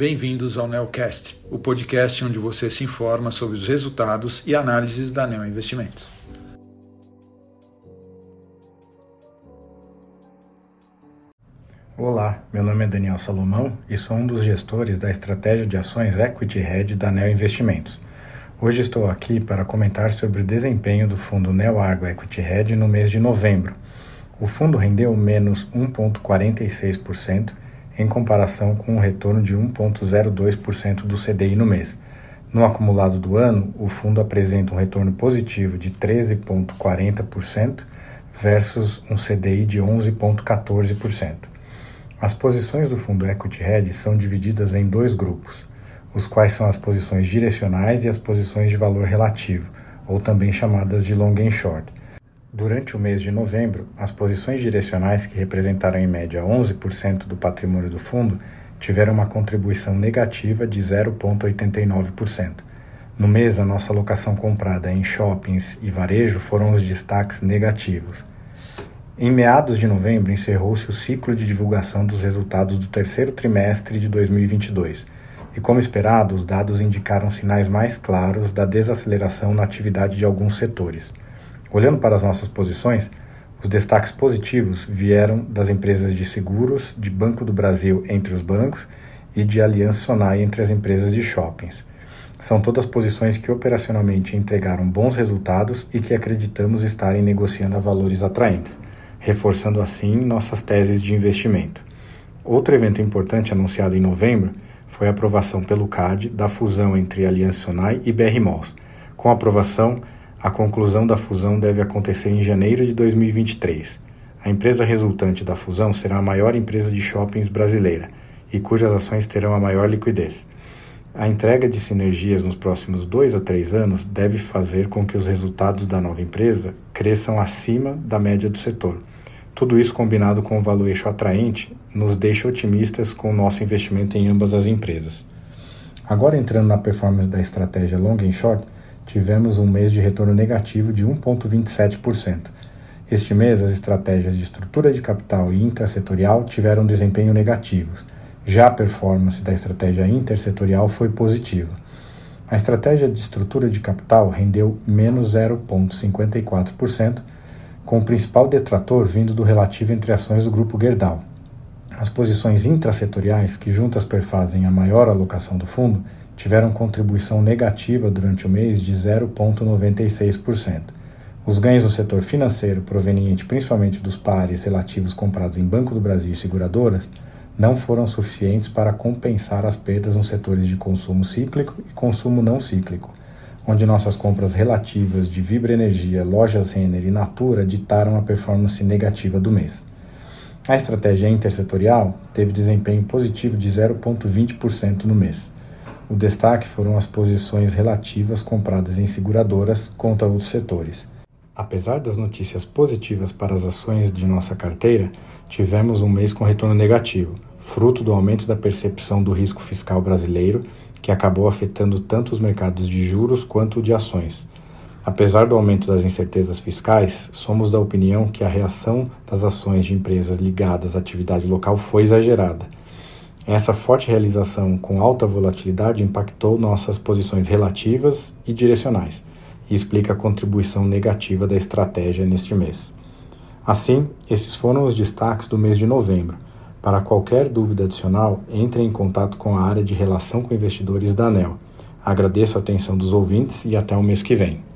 bem-vindos ao Neocast, o podcast onde você se informa sobre os resultados e análises da Neo Investimentos. Olá, meu nome é Daniel Salomão e sou um dos gestores da estratégia de ações Equity Hedge da Neo Investimentos. Hoje estou aqui para comentar sobre o desempenho do fundo Neo Argo Equity Hedge no mês de novembro. O fundo rendeu menos 1,46% em comparação com um retorno de 1,02% do CDI no mês. No acumulado do ano, o fundo apresenta um retorno positivo de 13,40% versus um CDI de 11,14%. As posições do fundo Equity Hedge são divididas em dois grupos, os quais são as posições direcionais e as posições de valor relativo, ou também chamadas de long and short. Durante o mês de novembro, as posições direcionais, que representaram em média 11% do patrimônio do fundo, tiveram uma contribuição negativa de 0,89%. No mês, a nossa alocação comprada em shoppings e varejo foram os destaques negativos. Em meados de novembro, encerrou-se o ciclo de divulgação dos resultados do terceiro trimestre de 2022. E, como esperado, os dados indicaram sinais mais claros da desaceleração na atividade de alguns setores. Olhando para as nossas posições, os destaques positivos vieram das empresas de seguros, de Banco do Brasil entre os bancos e de Aliança Sonai entre as empresas de shoppings. São todas posições que operacionalmente entregaram bons resultados e que acreditamos estarem negociando a valores atraentes, reforçando assim nossas teses de investimento. Outro evento importante anunciado em novembro foi a aprovação pelo CAD da fusão entre Aliança Sonai e BR Malls. Com a aprovação, a conclusão da fusão deve acontecer em janeiro de 2023. A empresa resultante da fusão será a maior empresa de shoppings brasileira e cujas ações terão a maior liquidez. A entrega de sinergias nos próximos dois a três anos deve fazer com que os resultados da nova empresa cresçam acima da média do setor. Tudo isso combinado com um valuation atraente nos deixa otimistas com o nosso investimento em ambas as empresas. Agora entrando na performance da estratégia long and short, tivemos um mês de retorno negativo de 1,27%. Este mês, as estratégias de estrutura de capital e intrasetorial tiveram desempenho negativos. Já a performance da estratégia intersetorial foi positiva. A estratégia de estrutura de capital rendeu menos 0,54%, com o principal detrator vindo do relativo entre ações do grupo Gerdau. As posições intrasetoriais, que juntas perfazem a maior alocação do fundo, tiveram contribuição negativa durante o mês de 0,96%. Os ganhos no setor financeiro, proveniente principalmente dos pares relativos comprados em Banco do Brasil e seguradoras, não foram suficientes para compensar as perdas nos setores de consumo cíclico e consumo não cíclico, onde nossas compras relativas de Vibra Energia, Lojas Renner e Natura ditaram a performance negativa do mês. A estratégia intersetorial teve desempenho positivo de 0,20% no mês. O destaque foram as posições relativas compradas em seguradoras contra outros setores. Apesar das notícias positivas para as ações de nossa carteira, tivemos um mês com retorno negativo, fruto do aumento da percepção do risco fiscal brasileiro, que acabou afetando tanto os mercados de juros quanto o de ações. Apesar do aumento das incertezas fiscais, somos da opinião que a reação das ações de empresas ligadas à atividade local foi exagerada essa forte realização com alta volatilidade impactou nossas posições relativas e direcionais e explica a contribuição negativa da estratégia neste mês. Assim, esses foram os destaques do mês de novembro. Para qualquer dúvida adicional, entre em contato com a área de relação com investidores da ANEL. Agradeço a atenção dos ouvintes e até o mês que vem.